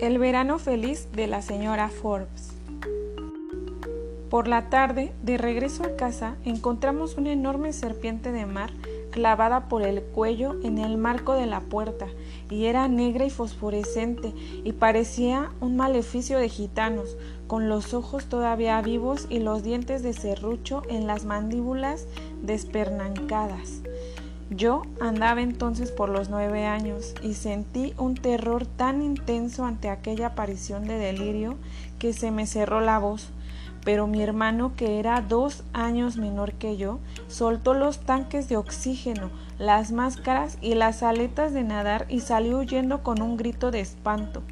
El verano feliz de la señora Forbes. Por la tarde, de regreso a casa, encontramos una enorme serpiente de mar clavada por el cuello en el marco de la puerta, y era negra y fosforescente, y parecía un maleficio de gitanos, con los ojos todavía vivos y los dientes de serrucho en las mandíbulas despernancadas. Yo andaba entonces por los nueve años y sentí un terror tan intenso ante aquella aparición de delirio que se me cerró la voz. Pero mi hermano, que era dos años menor que yo, soltó los tanques de oxígeno, las máscaras y las aletas de nadar y salió huyendo con un grito de espanto.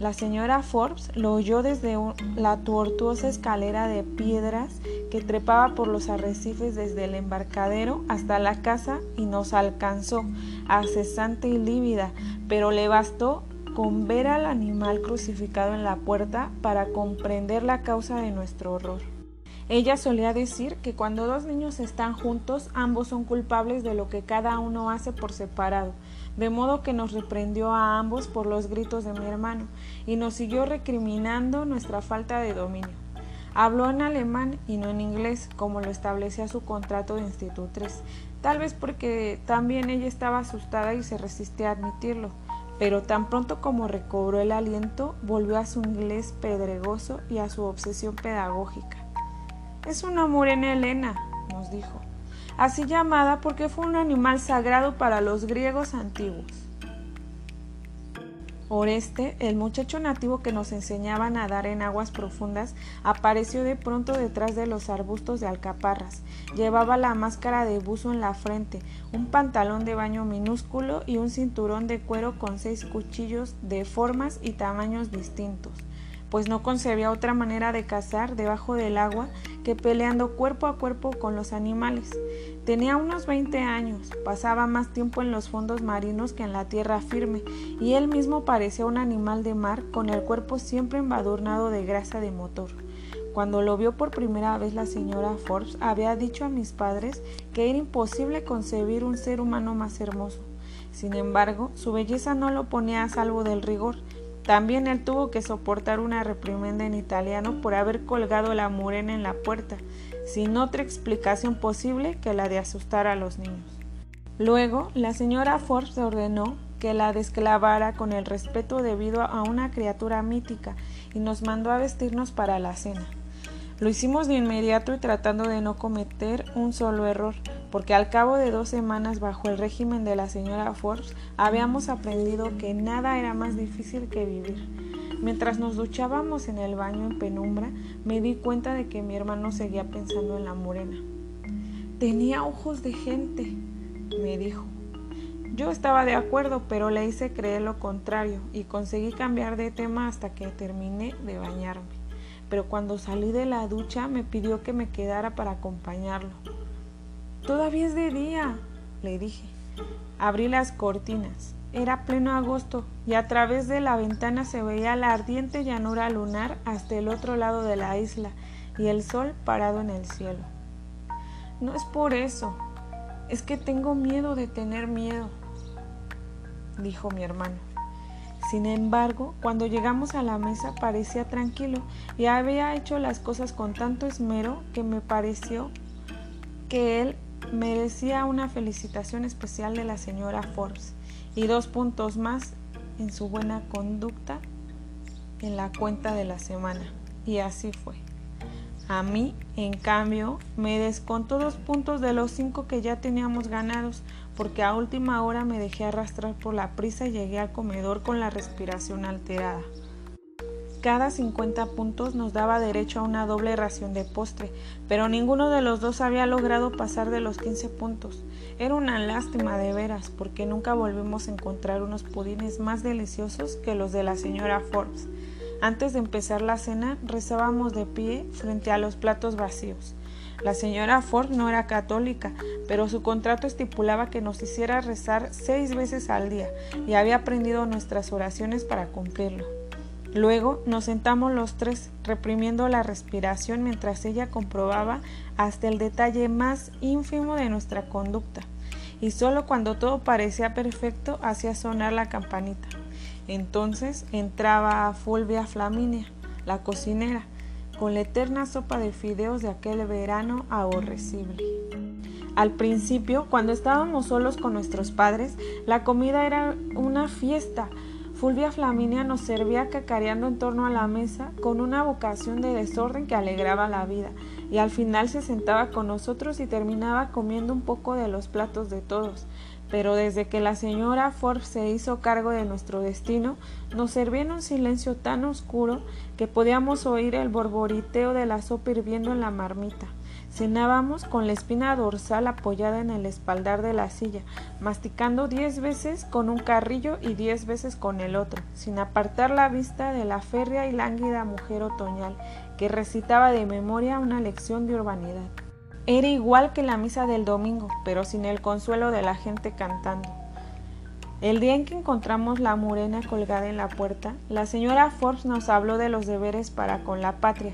La señora Forbes lo oyó desde la tortuosa escalera de piedras que trepaba por los arrecifes desde el embarcadero hasta la casa y nos alcanzó, accesante y lívida, pero le bastó con ver al animal crucificado en la puerta para comprender la causa de nuestro horror. Ella solía decir que cuando dos niños están juntos, ambos son culpables de lo que cada uno hace por separado, de modo que nos reprendió a ambos por los gritos de mi hermano y nos siguió recriminando nuestra falta de dominio. Habló en alemán y no en inglés, como lo establecía su contrato de institutriz, tal vez porque también ella estaba asustada y se resistía a admitirlo, pero tan pronto como recobró el aliento, volvió a su inglés pedregoso y a su obsesión pedagógica. Es una morena Elena, nos dijo, así llamada porque fue un animal sagrado para los griegos antiguos. Oreste, el muchacho nativo que nos enseñaba a nadar en aguas profundas, apareció de pronto detrás de los arbustos de alcaparras. Llevaba la máscara de buzo en la frente, un pantalón de baño minúsculo y un cinturón de cuero con seis cuchillos de formas y tamaños distintos pues no concebía otra manera de cazar debajo del agua que peleando cuerpo a cuerpo con los animales. Tenía unos 20 años, pasaba más tiempo en los fondos marinos que en la tierra firme, y él mismo parecía un animal de mar con el cuerpo siempre embadurnado de grasa de motor. Cuando lo vio por primera vez la señora Forbes había dicho a mis padres que era imposible concebir un ser humano más hermoso. Sin embargo, su belleza no lo ponía a salvo del rigor, también él tuvo que soportar una reprimenda en italiano por haber colgado la morena en la puerta, sin otra explicación posible que la de asustar a los niños. Luego, la señora Forbes ordenó que la desclavara con el respeto debido a una criatura mítica y nos mandó a vestirnos para la cena. Lo hicimos de inmediato y tratando de no cometer un solo error, porque al cabo de dos semanas bajo el régimen de la señora Forbes habíamos aprendido que nada era más difícil que vivir. Mientras nos duchábamos en el baño en penumbra, me di cuenta de que mi hermano seguía pensando en la morena. Tenía ojos de gente, me dijo. Yo estaba de acuerdo, pero le hice creer lo contrario y conseguí cambiar de tema hasta que terminé de bañarme. Pero cuando salí de la ducha me pidió que me quedara para acompañarlo. Todavía es de día, le dije. Abrí las cortinas. Era pleno agosto y a través de la ventana se veía la ardiente llanura lunar hasta el otro lado de la isla y el sol parado en el cielo. No es por eso, es que tengo miedo de tener miedo, dijo mi hermano. Sin embargo, cuando llegamos a la mesa parecía tranquilo y había hecho las cosas con tanto esmero que me pareció que él merecía una felicitación especial de la señora Forbes y dos puntos más en su buena conducta en la cuenta de la semana. Y así fue. A mí, en cambio, me descontó dos puntos de los cinco que ya teníamos ganados, porque a última hora me dejé arrastrar por la prisa y llegué al comedor con la respiración alterada. Cada 50 puntos nos daba derecho a una doble ración de postre, pero ninguno de los dos había logrado pasar de los 15 puntos. Era una lástima de veras, porque nunca volvimos a encontrar unos pudines más deliciosos que los de la señora Forbes. Antes de empezar la cena, rezábamos de pie frente a los platos vacíos. La señora Forbes no era católica, pero su contrato estipulaba que nos hiciera rezar seis veces al día y había aprendido nuestras oraciones para cumplirlo. Luego nos sentamos los tres, reprimiendo la respiración mientras ella comprobaba hasta el detalle más ínfimo de nuestra conducta, y solo cuando todo parecía perfecto hacía sonar la campanita. Entonces entraba Fulvia Flaminia, la cocinera, con la eterna sopa de fideos de aquel verano aborrecible. Al principio, cuando estábamos solos con nuestros padres, la comida era una fiesta. Fulvia Flaminia nos servía cacareando en torno a la mesa con una vocación de desorden que alegraba la vida, y al final se sentaba con nosotros y terminaba comiendo un poco de los platos de todos. Pero desde que la señora Forbes se hizo cargo de nuestro destino, nos servía en un silencio tan oscuro que podíamos oír el borboriteo de la sopa hirviendo en la marmita. Cenábamos con la espina dorsal apoyada en el espaldar de la silla, masticando diez veces con un carrillo y diez veces con el otro, sin apartar la vista de la férrea y lánguida mujer otoñal que recitaba de memoria una lección de urbanidad. Era igual que la misa del domingo, pero sin el consuelo de la gente cantando. El día en que encontramos la morena colgada en la puerta, la señora Forbes nos habló de los deberes para con la patria,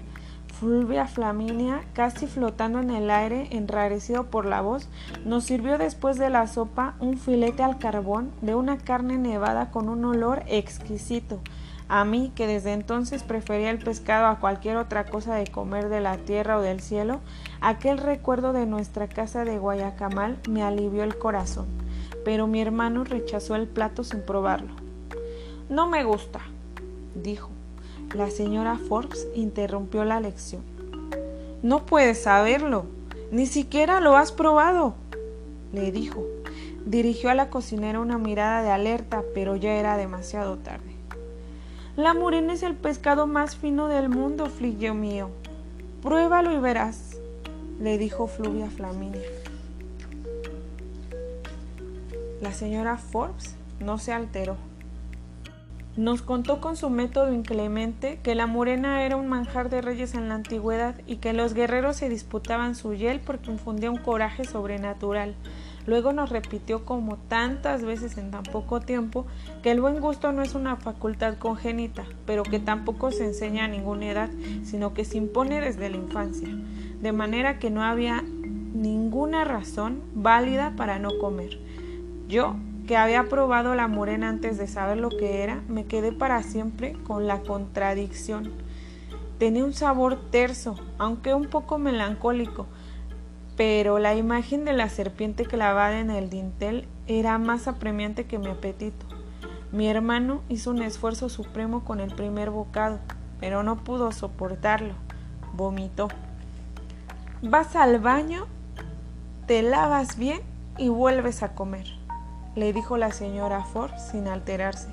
Fulvia Flaminia, casi flotando en el aire, enrarecido por la voz, nos sirvió después de la sopa un filete al carbón de una carne nevada con un olor exquisito. A mí, que desde entonces prefería el pescado a cualquier otra cosa de comer de la tierra o del cielo, aquel recuerdo de nuestra casa de Guayacamal me alivió el corazón. Pero mi hermano rechazó el plato sin probarlo. No me gusta, dijo. La señora Forbes interrumpió la lección. No puedes saberlo. Ni siquiera lo has probado, le dijo. Dirigió a la cocinera una mirada de alerta, pero ya era demasiado tarde. La morena es el pescado más fino del mundo, flillo mío. Pruébalo y verás, le dijo Fluvia Flaminia. La señora Forbes no se alteró. Nos contó con su método inclemente que la morena era un manjar de reyes en la antigüedad y que los guerreros se disputaban su hiel porque infundía un coraje sobrenatural. Luego nos repitió como tantas veces en tan poco tiempo que el buen gusto no es una facultad congénita, pero que tampoco se enseña a ninguna edad, sino que se impone desde la infancia, de manera que no había ninguna razón válida para no comer. Yo que había probado la morena antes de saber lo que era, me quedé para siempre con la contradicción. Tenía un sabor terso, aunque un poco melancólico, pero la imagen de la serpiente clavada en el dintel era más apremiante que mi apetito. Mi hermano hizo un esfuerzo supremo con el primer bocado, pero no pudo soportarlo. Vomitó. Vas al baño, te lavas bien y vuelves a comer le dijo la señora Ford sin alterarse.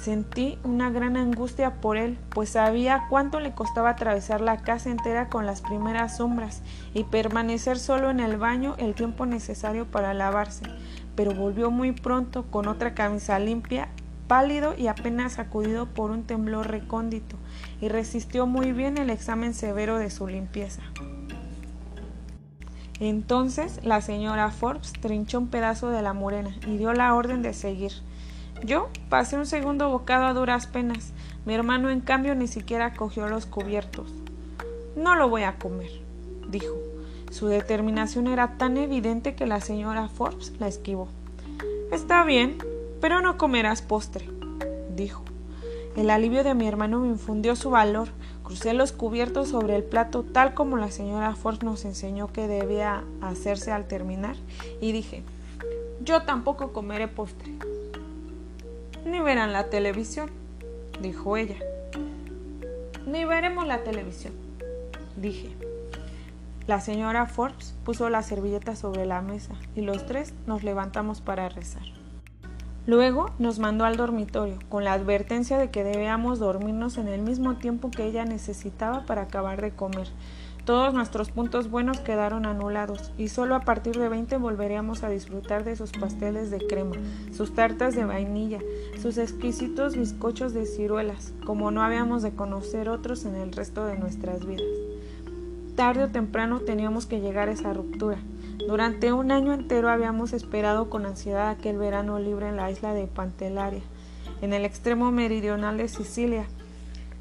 Sentí una gran angustia por él, pues sabía cuánto le costaba atravesar la casa entera con las primeras sombras y permanecer solo en el baño el tiempo necesario para lavarse, pero volvió muy pronto con otra camisa limpia, pálido y apenas sacudido por un temblor recóndito, y resistió muy bien el examen severo de su limpieza. Entonces la señora Forbes trinchó un pedazo de la morena y dio la orden de seguir. Yo pasé un segundo bocado a duras penas. Mi hermano, en cambio, ni siquiera cogió los cubiertos. No lo voy a comer, dijo. Su determinación era tan evidente que la señora Forbes la esquivó. Está bien, pero no comerás postre, dijo. El alivio de mi hermano me infundió su valor. Crucé los cubiertos sobre el plato tal como la señora Ford nos enseñó que debía hacerse al terminar y dije, yo tampoco comeré postre. Ni verán la televisión, dijo ella. Ni veremos la televisión, dije. La señora Forbes puso la servilleta sobre la mesa y los tres nos levantamos para rezar. Luego nos mandó al dormitorio, con la advertencia de que debíamos dormirnos en el mismo tiempo que ella necesitaba para acabar de comer. Todos nuestros puntos buenos quedaron anulados y solo a partir de 20 volveríamos a disfrutar de sus pasteles de crema, sus tartas de vainilla, sus exquisitos bizcochos de ciruelas, como no habíamos de conocer otros en el resto de nuestras vidas. Tarde o temprano teníamos que llegar a esa ruptura. Durante un año entero habíamos esperado con ansiedad aquel verano libre en la isla de Pantelaria, en el extremo meridional de Sicilia,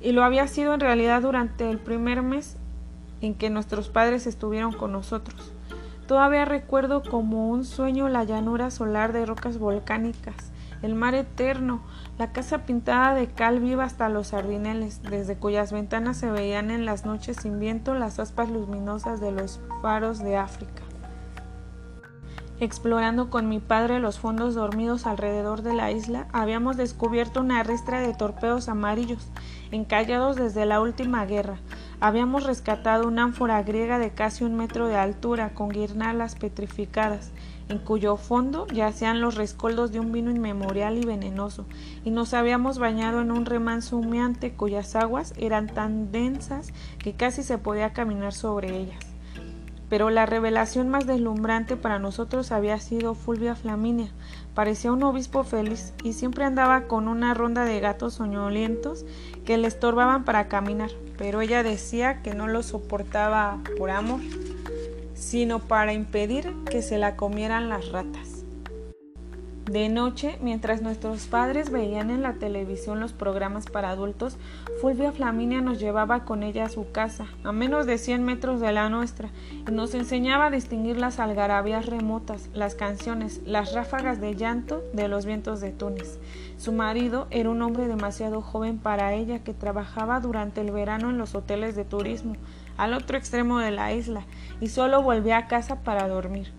y lo había sido en realidad durante el primer mes en que nuestros padres estuvieron con nosotros. Todavía recuerdo como un sueño la llanura solar de rocas volcánicas, el mar eterno, la casa pintada de cal viva hasta los sardineles, desde cuyas ventanas se veían en las noches sin viento las aspas luminosas de los faros de África. Explorando con mi padre los fondos dormidos alrededor de la isla, habíamos descubierto una ristra de torpedos amarillos, encallados desde la última guerra. Habíamos rescatado una ánfora griega de casi un metro de altura, con guirnaldas petrificadas, en cuyo fondo yacían los rescoldos de un vino inmemorial y venenoso, y nos habíamos bañado en un remanso humeante cuyas aguas eran tan densas que casi se podía caminar sobre ellas. Pero la revelación más deslumbrante para nosotros había sido Fulvia Flaminia. Parecía un obispo feliz y siempre andaba con una ronda de gatos soñolientos que le estorbaban para caminar, pero ella decía que no lo soportaba por amor, sino para impedir que se la comieran las ratas. De noche, mientras nuestros padres veían en la televisión los programas para adultos, Fulvia Flaminia nos llevaba con ella a su casa, a menos de 100 metros de la nuestra, y nos enseñaba a distinguir las algarabías remotas, las canciones, las ráfagas de llanto de los vientos de Túnez. Su marido era un hombre demasiado joven para ella que trabajaba durante el verano en los hoteles de turismo, al otro extremo de la isla, y solo volvía a casa para dormir.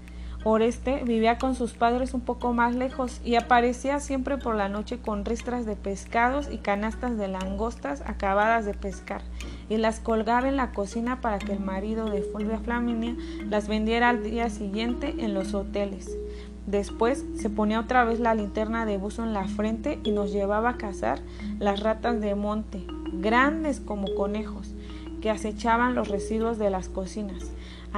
Oreste vivía con sus padres un poco más lejos y aparecía siempre por la noche con ristras de pescados y canastas de langostas acabadas de pescar y las colgaba en la cocina para que el marido de Fulvia Flaminia las vendiera al día siguiente en los hoteles. Después se ponía otra vez la linterna de buzo en la frente y nos llevaba a cazar las ratas de monte, grandes como conejos, que acechaban los residuos de las cocinas.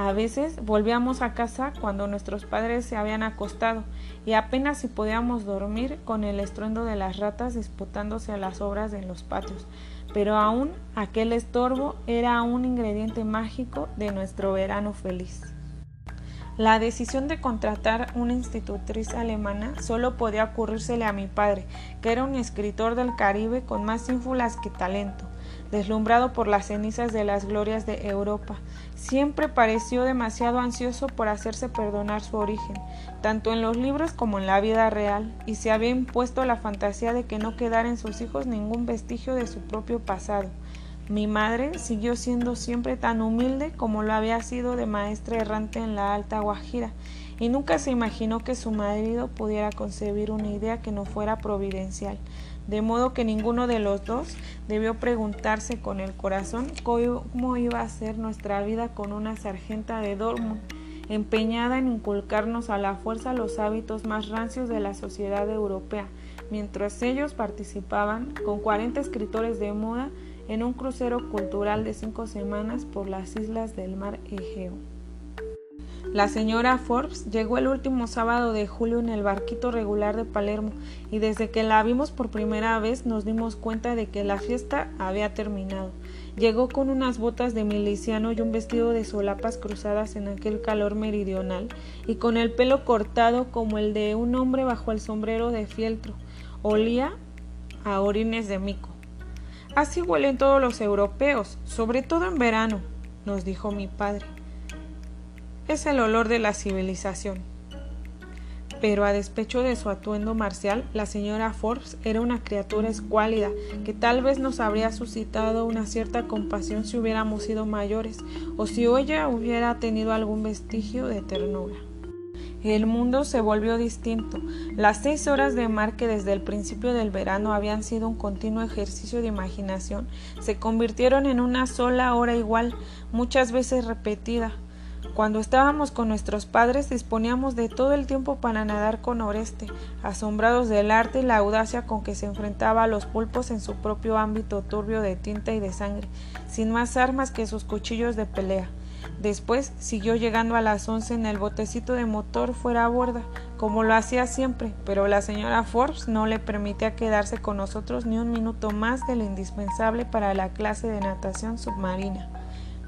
A veces volvíamos a casa cuando nuestros padres se habían acostado y apenas si podíamos dormir con el estruendo de las ratas disputándose a las obras en los patios. Pero aún aquel estorbo era un ingrediente mágico de nuestro verano feliz. La decisión de contratar una institutriz alemana solo podía ocurrírsele a mi padre, que era un escritor del Caribe con más ínfulas que talento deslumbrado por las cenizas de las glorias de Europa. Siempre pareció demasiado ansioso por hacerse perdonar su origen, tanto en los libros como en la vida real, y se había impuesto la fantasía de que no quedara en sus hijos ningún vestigio de su propio pasado. Mi madre siguió siendo siempre tan humilde como lo había sido de maestra errante en la Alta Guajira, y nunca se imaginó que su marido pudiera concebir una idea que no fuera providencial de modo que ninguno de los dos debió preguntarse con el corazón cómo iba a ser nuestra vida con una sargenta de Dortmund, empeñada en inculcarnos a la fuerza los hábitos más rancios de la sociedad europea, mientras ellos participaban con 40 escritores de moda en un crucero cultural de cinco semanas por las islas del mar Egeo. La señora Forbes llegó el último sábado de julio en el barquito regular de Palermo y desde que la vimos por primera vez nos dimos cuenta de que la fiesta había terminado. Llegó con unas botas de miliciano y un vestido de solapas cruzadas en aquel calor meridional y con el pelo cortado como el de un hombre bajo el sombrero de fieltro. Olía a orines de mico. Así huelen todos los europeos, sobre todo en verano, nos dijo mi padre es el olor de la civilización. Pero a despecho de su atuendo marcial, la señora Forbes era una criatura escuálida que tal vez nos habría suscitado una cierta compasión si hubiéramos sido mayores o si ella hubiera tenido algún vestigio de ternura. El mundo se volvió distinto. Las seis horas de mar que desde el principio del verano habían sido un continuo ejercicio de imaginación se convirtieron en una sola hora igual, muchas veces repetida, cuando estábamos con nuestros padres disponíamos de todo el tiempo para nadar con Oreste, asombrados del arte y la audacia con que se enfrentaba a los pulpos en su propio ámbito turbio de tinta y de sangre, sin más armas que sus cuchillos de pelea. Después siguió llegando a las once en el botecito de motor fuera a borda, como lo hacía siempre, pero la señora Forbes no le permitía quedarse con nosotros ni un minuto más de lo indispensable para la clase de natación submarina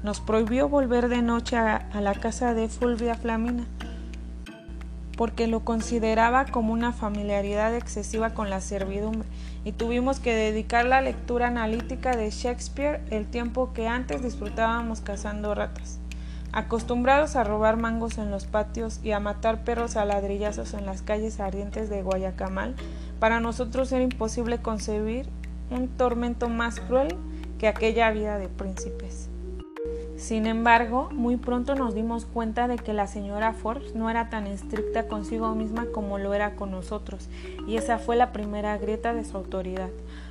nos prohibió volver de noche a, la casa de Fulvia Flamina, porque lo consideraba como una familiaridad excesiva con la servidumbre, y tuvimos que dedicar la lectura analítica de Shakespeare el tiempo que antes disfrutábamos cazando ratas. Acostumbrados a robar mangos en los patios y a matar perros a ladrillazos en las calles ardientes de Guayacamal, Para nosotros era imposible concebir un tormento más cruel que aquella vida de príncipes. Sin embargo, muy pronto nos dimos cuenta de que la señora Forbes no era tan estricta consigo misma como lo era con nosotros, y esa fue la primera grieta de su autoridad.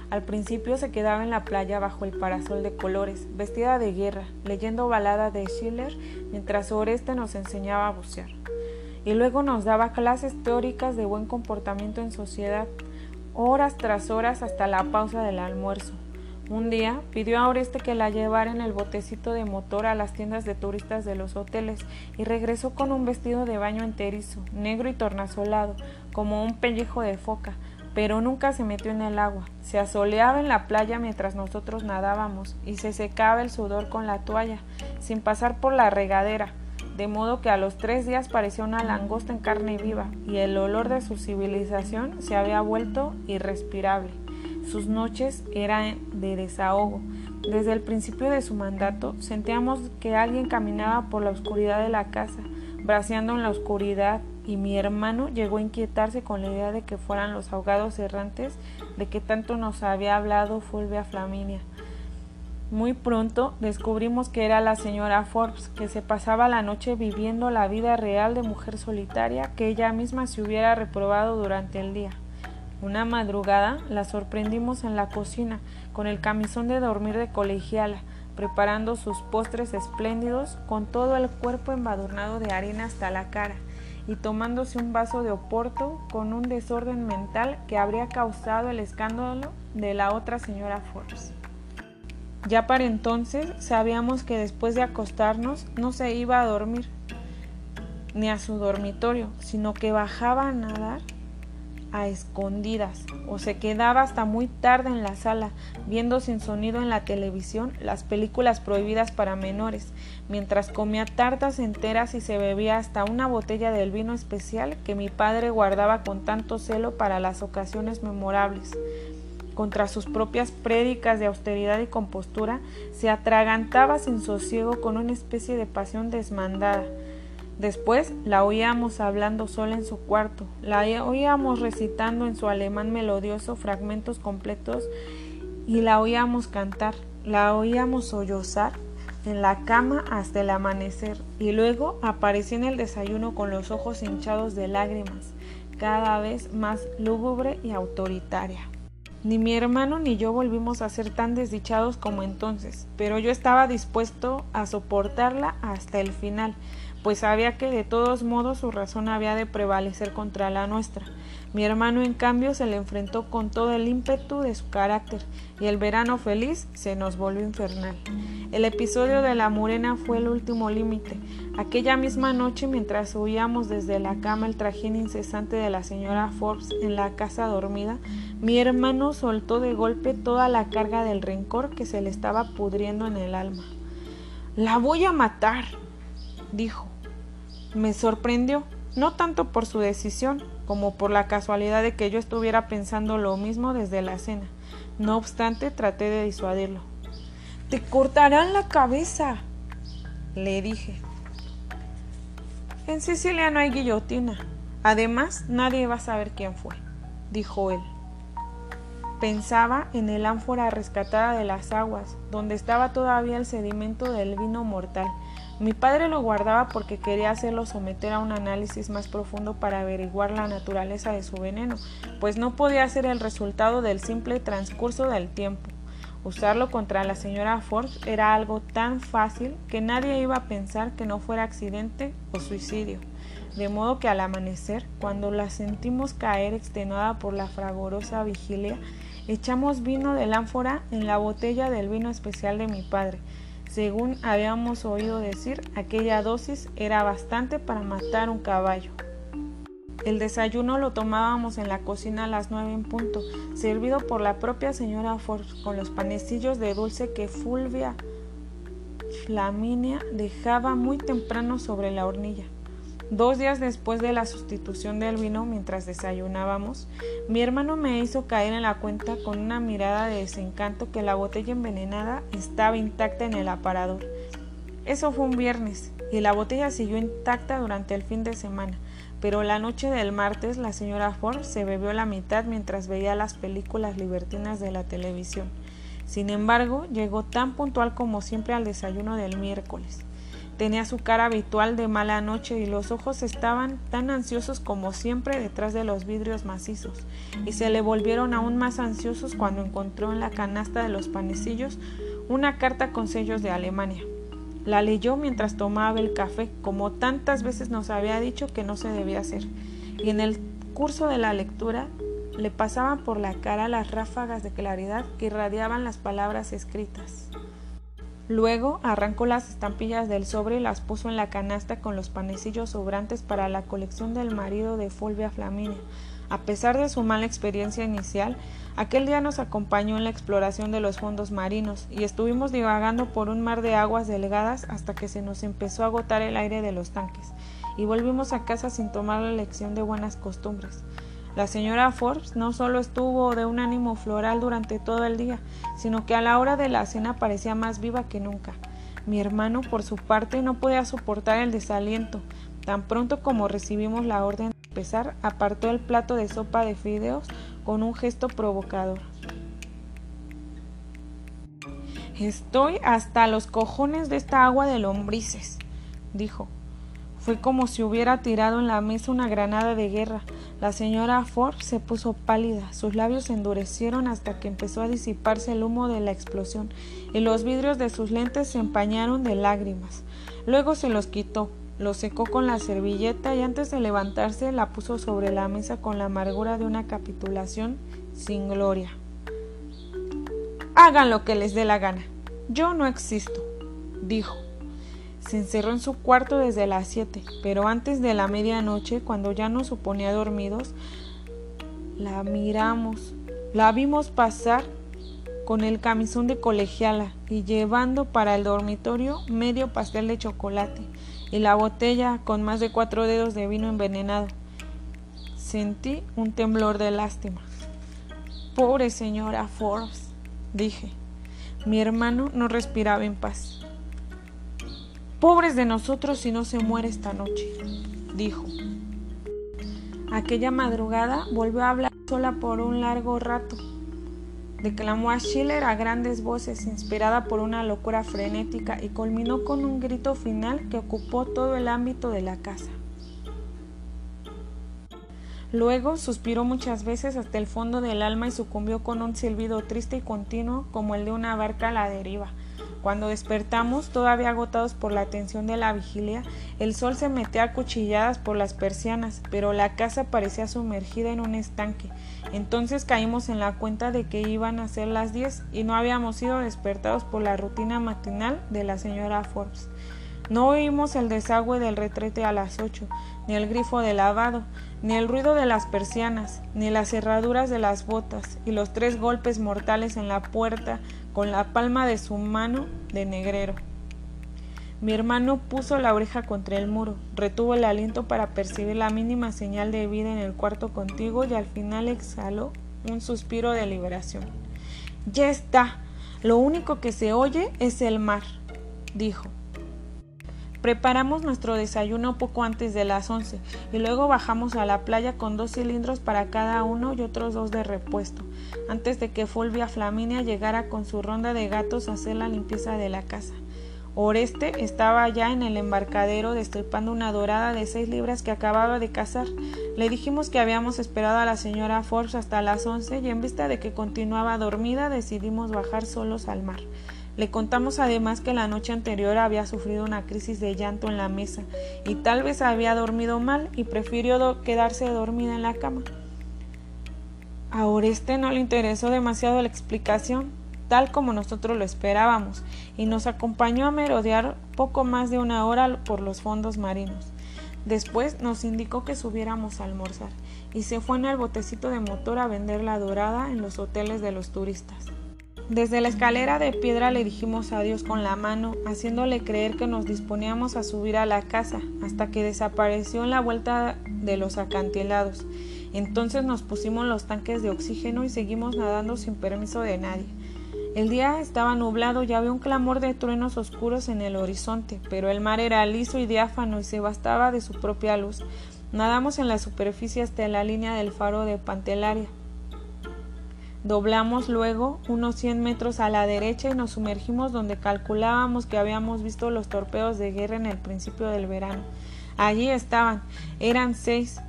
Al principio se quedaba en la playa bajo el parasol de colores, vestida de guerra, leyendo balada de Schiller, mientras Oreste nos enseñaba a bucear. Y luego nos daba clases teóricas de buen comportamiento en sociedad, horas tras horas hasta la pausa del almuerzo. Un día pidió a Oreste que la llevara en el botecito de motor a las tiendas de turistas de los hoteles y regresó con un vestido de baño enterizo, negro y tornasolado, como un pellejo de foca, pero nunca se metió en el agua. Se asoleaba en la playa mientras nosotros nadábamos y se secaba el sudor con la toalla, sin pasar por la regadera, de modo que a los tres días parecía una langosta en carne viva y el olor de su civilización se había vuelto irrespirable. Sus noches eran de desahogo. Desde el principio de su mandato sentíamos que alguien caminaba por la oscuridad de la casa, braceando en la oscuridad y mi hermano llegó a inquietarse con la idea de que fueran los ahogados errantes de que tanto nos había hablado Fulvia Flaminia. Muy pronto descubrimos que era la señora Forbes, que se pasaba la noche viviendo la vida real de mujer solitaria que ella misma se hubiera reprobado durante el día. Una madrugada la sorprendimos en la cocina, con el camisón de dormir de colegiala, preparando sus postres espléndidos, con todo el cuerpo embadurnado de harina hasta la cara y tomándose un vaso de oporto con un desorden mental que habría causado el escándalo de la otra señora Forbes. Ya para entonces sabíamos que después de acostarnos no se iba a dormir ni a su dormitorio, sino que bajaba a nadar a escondidas o se quedaba hasta muy tarde en la sala viendo sin sonido en la televisión las películas prohibidas para menores, mientras comía tartas enteras y se bebía hasta una botella del vino especial que mi padre guardaba con tanto celo para las ocasiones memorables. Contra sus propias prédicas de austeridad y compostura, se atragantaba sin sosiego con una especie de pasión desmandada Después la oíamos hablando sola en su cuarto, la oíamos recitando en su alemán melodioso fragmentos completos y la oíamos cantar, la oíamos sollozar en la cama hasta el amanecer y luego aparecía en el desayuno con los ojos hinchados de lágrimas, cada vez más lúgubre y autoritaria. Ni mi hermano ni yo volvimos a ser tan desdichados como entonces, pero yo estaba dispuesto a soportarla hasta el final, pues sabía que de todos modos su razón había de prevalecer contra la nuestra. Mi hermano, en cambio, se le enfrentó con todo el ímpetu de su carácter, y el verano feliz se nos volvió infernal. El episodio de la murena fue el último límite. Aquella misma noche, mientras oíamos desde la cama el trajín incesante de la señora Forbes en la casa dormida, mi hermano soltó de golpe toda la carga del rencor que se le estaba pudriendo en el alma. La voy a matar, dijo. Me sorprendió, no tanto por su decisión, como por la casualidad de que yo estuviera pensando lo mismo desde la cena. No obstante, traté de disuadirlo. Te cortarán la cabeza, le dije. En Sicilia no hay guillotina. Además, nadie va a saber quién fue, dijo él. Pensaba en el ánfora rescatada de las aguas, donde estaba todavía el sedimento del vino mortal, mi padre lo guardaba porque quería hacerlo someter a un análisis más profundo para averiguar la naturaleza de su veneno, pues no podía ser el resultado del simple transcurso del tiempo. Usarlo contra la señora Ford era algo tan fácil que nadie iba a pensar que no fuera accidente o suicidio. De modo que al amanecer, cuando la sentimos caer extenuada por la fragorosa vigilia, echamos vino del ánfora en la botella del vino especial de mi padre, según habíamos oído decir, aquella dosis era bastante para matar un caballo. El desayuno lo tomábamos en la cocina a las nueve en punto, servido por la propia señora Ford con los panecillos de dulce que Fulvia Flaminia dejaba muy temprano sobre la hornilla. Dos días después de la sustitución del vino mientras desayunábamos, mi hermano me hizo caer en la cuenta con una mirada de desencanto que la botella envenenada estaba intacta en el aparador. Eso fue un viernes y la botella siguió intacta durante el fin de semana, pero la noche del martes la señora Ford se bebió la mitad mientras veía las películas libertinas de la televisión. Sin embargo, llegó tan puntual como siempre al desayuno del miércoles. Tenía su cara habitual de mala noche y los ojos estaban tan ansiosos como siempre detrás de los vidrios macizos, y se le volvieron aún más ansiosos cuando encontró en la canasta de los panecillos una carta con sellos de Alemania. La leyó mientras tomaba el café, como tantas veces nos había dicho que no se debía hacer, y en el curso de la lectura le pasaban por la cara las ráfagas de claridad que irradiaban las palabras escritas. Luego arrancó las estampillas del sobre y las puso en la canasta con los panecillos sobrantes para la colección del marido de Fulvia Flaminia. A pesar de su mala experiencia inicial, aquel día nos acompañó en la exploración de los fondos marinos y estuvimos divagando por un mar de aguas delgadas hasta que se nos empezó a agotar el aire de los tanques y volvimos a casa sin tomar la lección de buenas costumbres. La señora Forbes no solo estuvo de un ánimo floral durante todo el día, sino que a la hora de la cena parecía más viva que nunca. Mi hermano, por su parte, no podía soportar el desaliento. Tan pronto como recibimos la orden de empezar, apartó el plato de sopa de fideos con un gesto provocador. Estoy hasta los cojones de esta agua de lombrices, dijo. Fue como si hubiera tirado en la mesa una granada de guerra. La señora Ford se puso pálida, sus labios se endurecieron hasta que empezó a disiparse el humo de la explosión y los vidrios de sus lentes se empañaron de lágrimas. Luego se los quitó, los secó con la servilleta y antes de levantarse la puso sobre la mesa con la amargura de una capitulación sin gloria. Hagan lo que les dé la gana. Yo no existo, dijo. Se encerró en su cuarto desde las siete, pero antes de la medianoche, cuando ya nos suponía dormidos, la miramos, la vimos pasar con el camisón de colegiala y llevando para el dormitorio medio pastel de chocolate y la botella con más de cuatro dedos de vino envenenado. Sentí un temblor de lástima. Pobre señora Forbes, dije. Mi hermano no respiraba en paz. Pobres de nosotros si no se muere esta noche, dijo. Aquella madrugada volvió a hablar sola por un largo rato. Declamó a Schiller a grandes voces, inspirada por una locura frenética, y culminó con un grito final que ocupó todo el ámbito de la casa. Luego suspiró muchas veces hasta el fondo del alma y sucumbió con un silbido triste y continuo como el de una barca a la deriva. Cuando despertamos, todavía agotados por la tensión de la vigilia, el sol se metía a cuchilladas por las persianas, pero la casa parecía sumergida en un estanque. Entonces caímos en la cuenta de que iban a ser las diez y no habíamos sido despertados por la rutina matinal de la señora Forbes. No oímos el desagüe del retrete a las ocho, ni el grifo de lavado, ni el ruido de las persianas, ni las cerraduras de las botas, y los tres golpes mortales en la puerta con la palma de su mano de negrero. Mi hermano puso la oreja contra el muro, retuvo el aliento para percibir la mínima señal de vida en el cuarto contigo y al final exhaló un suspiro de liberación. Ya está. Lo único que se oye es el mar, dijo. Preparamos nuestro desayuno poco antes de las once y luego bajamos a la playa con dos cilindros para cada uno y otros dos de repuesto, antes de que Fulvia Flaminia llegara con su ronda de gatos a hacer la limpieza de la casa. Oreste estaba ya en el embarcadero destripando una dorada de seis libras que acababa de cazar. Le dijimos que habíamos esperado a la señora Forbes hasta las once y en vista de que continuaba dormida decidimos bajar solos al mar. Le contamos además que la noche anterior había sufrido una crisis de llanto en la mesa y tal vez había dormido mal y prefirió quedarse dormida en la cama. A Oreste no le interesó demasiado la explicación, tal como nosotros lo esperábamos, y nos acompañó a merodear poco más de una hora por los fondos marinos. Después nos indicó que subiéramos a almorzar y se fue en el botecito de motor a vender la dorada en los hoteles de los turistas. Desde la escalera de piedra le dijimos adiós con la mano, haciéndole creer que nos disponíamos a subir a la casa, hasta que desapareció en la vuelta de los acantilados. Entonces nos pusimos los tanques de oxígeno y seguimos nadando sin permiso de nadie. El día estaba nublado y había un clamor de truenos oscuros en el horizonte, pero el mar era liso y diáfano y se bastaba de su propia luz. Nadamos en la superficie hasta la línea del faro de Pantelaria. Doblamos luego unos 100 metros a la derecha y nos sumergimos donde calculábamos que habíamos visto los torpedos de guerra en el principio del verano. Allí estaban, eran seis,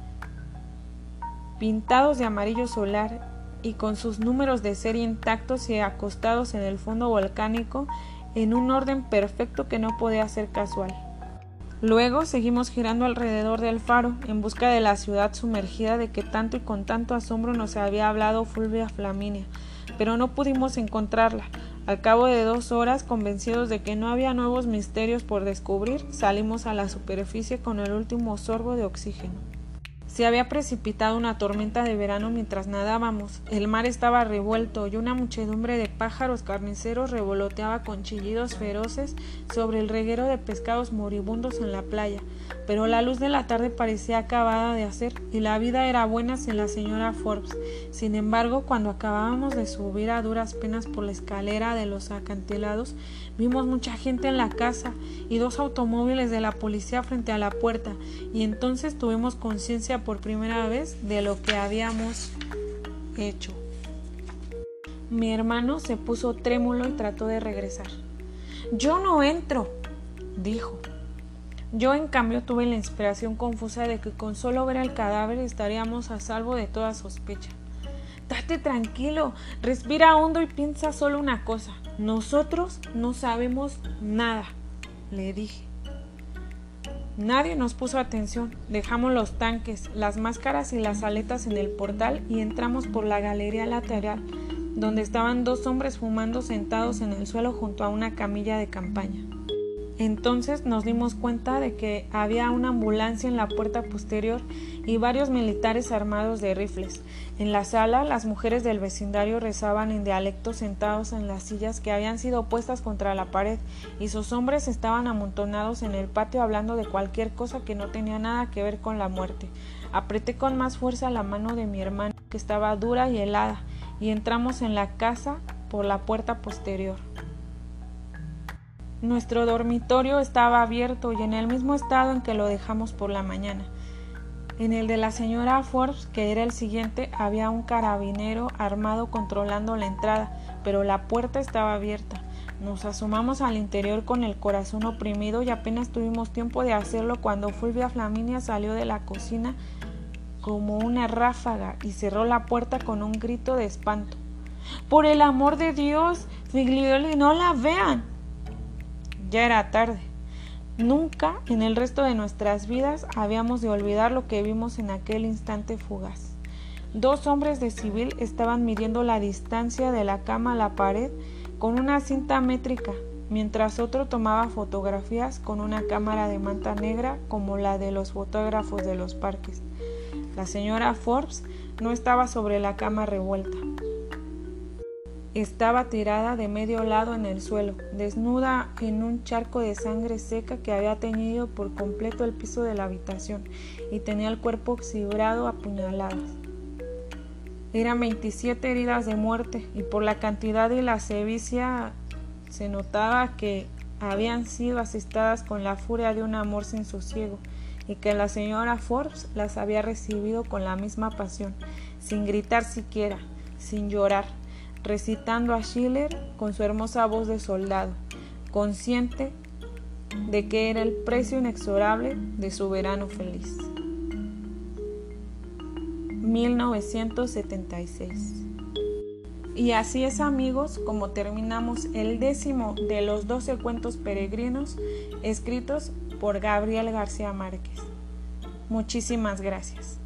pintados de amarillo solar y con sus números de serie intactos y acostados en el fondo volcánico en un orden perfecto que no podía ser casual. Luego seguimos girando alrededor del faro en busca de la ciudad sumergida de que tanto y con tanto asombro nos había hablado Fulvia Flaminia, pero no pudimos encontrarla. Al cabo de dos horas, convencidos de que no había nuevos misterios por descubrir, salimos a la superficie con el último sorbo de oxígeno. Se había precipitado una tormenta de verano mientras nadábamos. El mar estaba revuelto y una muchedumbre de pájaros carniceros revoloteaba con chillidos feroces sobre el reguero de pescados moribundos en la playa. Pero la luz de la tarde parecía acabada de hacer y la vida era buena sin la señora Forbes. Sin embargo, cuando acabábamos de subir a duras penas por la escalera de los acantilados, vimos mucha gente en la casa y dos automóviles de la policía frente a la puerta y entonces tuvimos conciencia por primera vez de lo que habíamos hecho. Mi hermano se puso trémulo y trató de regresar. Yo no entro, dijo. Yo en cambio tuve la inspiración confusa de que con solo ver el cadáver estaríamos a salvo de toda sospecha. Date tranquilo, respira hondo y piensa solo una cosa. Nosotros no sabemos nada, le dije. Nadie nos puso atención. Dejamos los tanques, las máscaras y las aletas en el portal y entramos por la galería lateral, donde estaban dos hombres fumando sentados en el suelo junto a una camilla de campaña. Entonces nos dimos cuenta de que había una ambulancia en la puerta posterior y varios militares armados de rifles. En la sala las mujeres del vecindario rezaban en dialecto sentados en las sillas que habían sido puestas contra la pared y sus hombres estaban amontonados en el patio hablando de cualquier cosa que no tenía nada que ver con la muerte. Apreté con más fuerza la mano de mi hermano que estaba dura y helada y entramos en la casa por la puerta posterior. Nuestro dormitorio estaba abierto y en el mismo estado en que lo dejamos por la mañana. En el de la señora Forbes, que era el siguiente, había un carabinero armado controlando la entrada, pero la puerta estaba abierta. Nos asomamos al interior con el corazón oprimido y apenas tuvimos tiempo de hacerlo cuando Fulvia Flaminia salió de la cocina como una ráfaga y cerró la puerta con un grito de espanto. Por el amor de Dios, Figlioli, no la vean. Ya era tarde. Nunca en el resto de nuestras vidas habíamos de olvidar lo que vimos en aquel instante fugaz. Dos hombres de civil estaban midiendo la distancia de la cama a la pared con una cinta métrica, mientras otro tomaba fotografías con una cámara de manta negra como la de los fotógrafos de los parques. La señora Forbes no estaba sobre la cama revuelta. Estaba tirada de medio lado en el suelo, desnuda en un charco de sangre seca que había teñido por completo el piso de la habitación y tenía el cuerpo oxibrado a puñaladas. Eran 27 heridas de muerte y por la cantidad y la sevicia se notaba que habían sido asistadas con la furia de un amor sin sosiego y que la señora Forbes las había recibido con la misma pasión, sin gritar siquiera, sin llorar recitando a Schiller con su hermosa voz de soldado, consciente de que era el precio inexorable de su verano feliz. 1976 y así es amigos como terminamos el décimo de los doce cuentos peregrinos escritos por Gabriel García Márquez. Muchísimas gracias.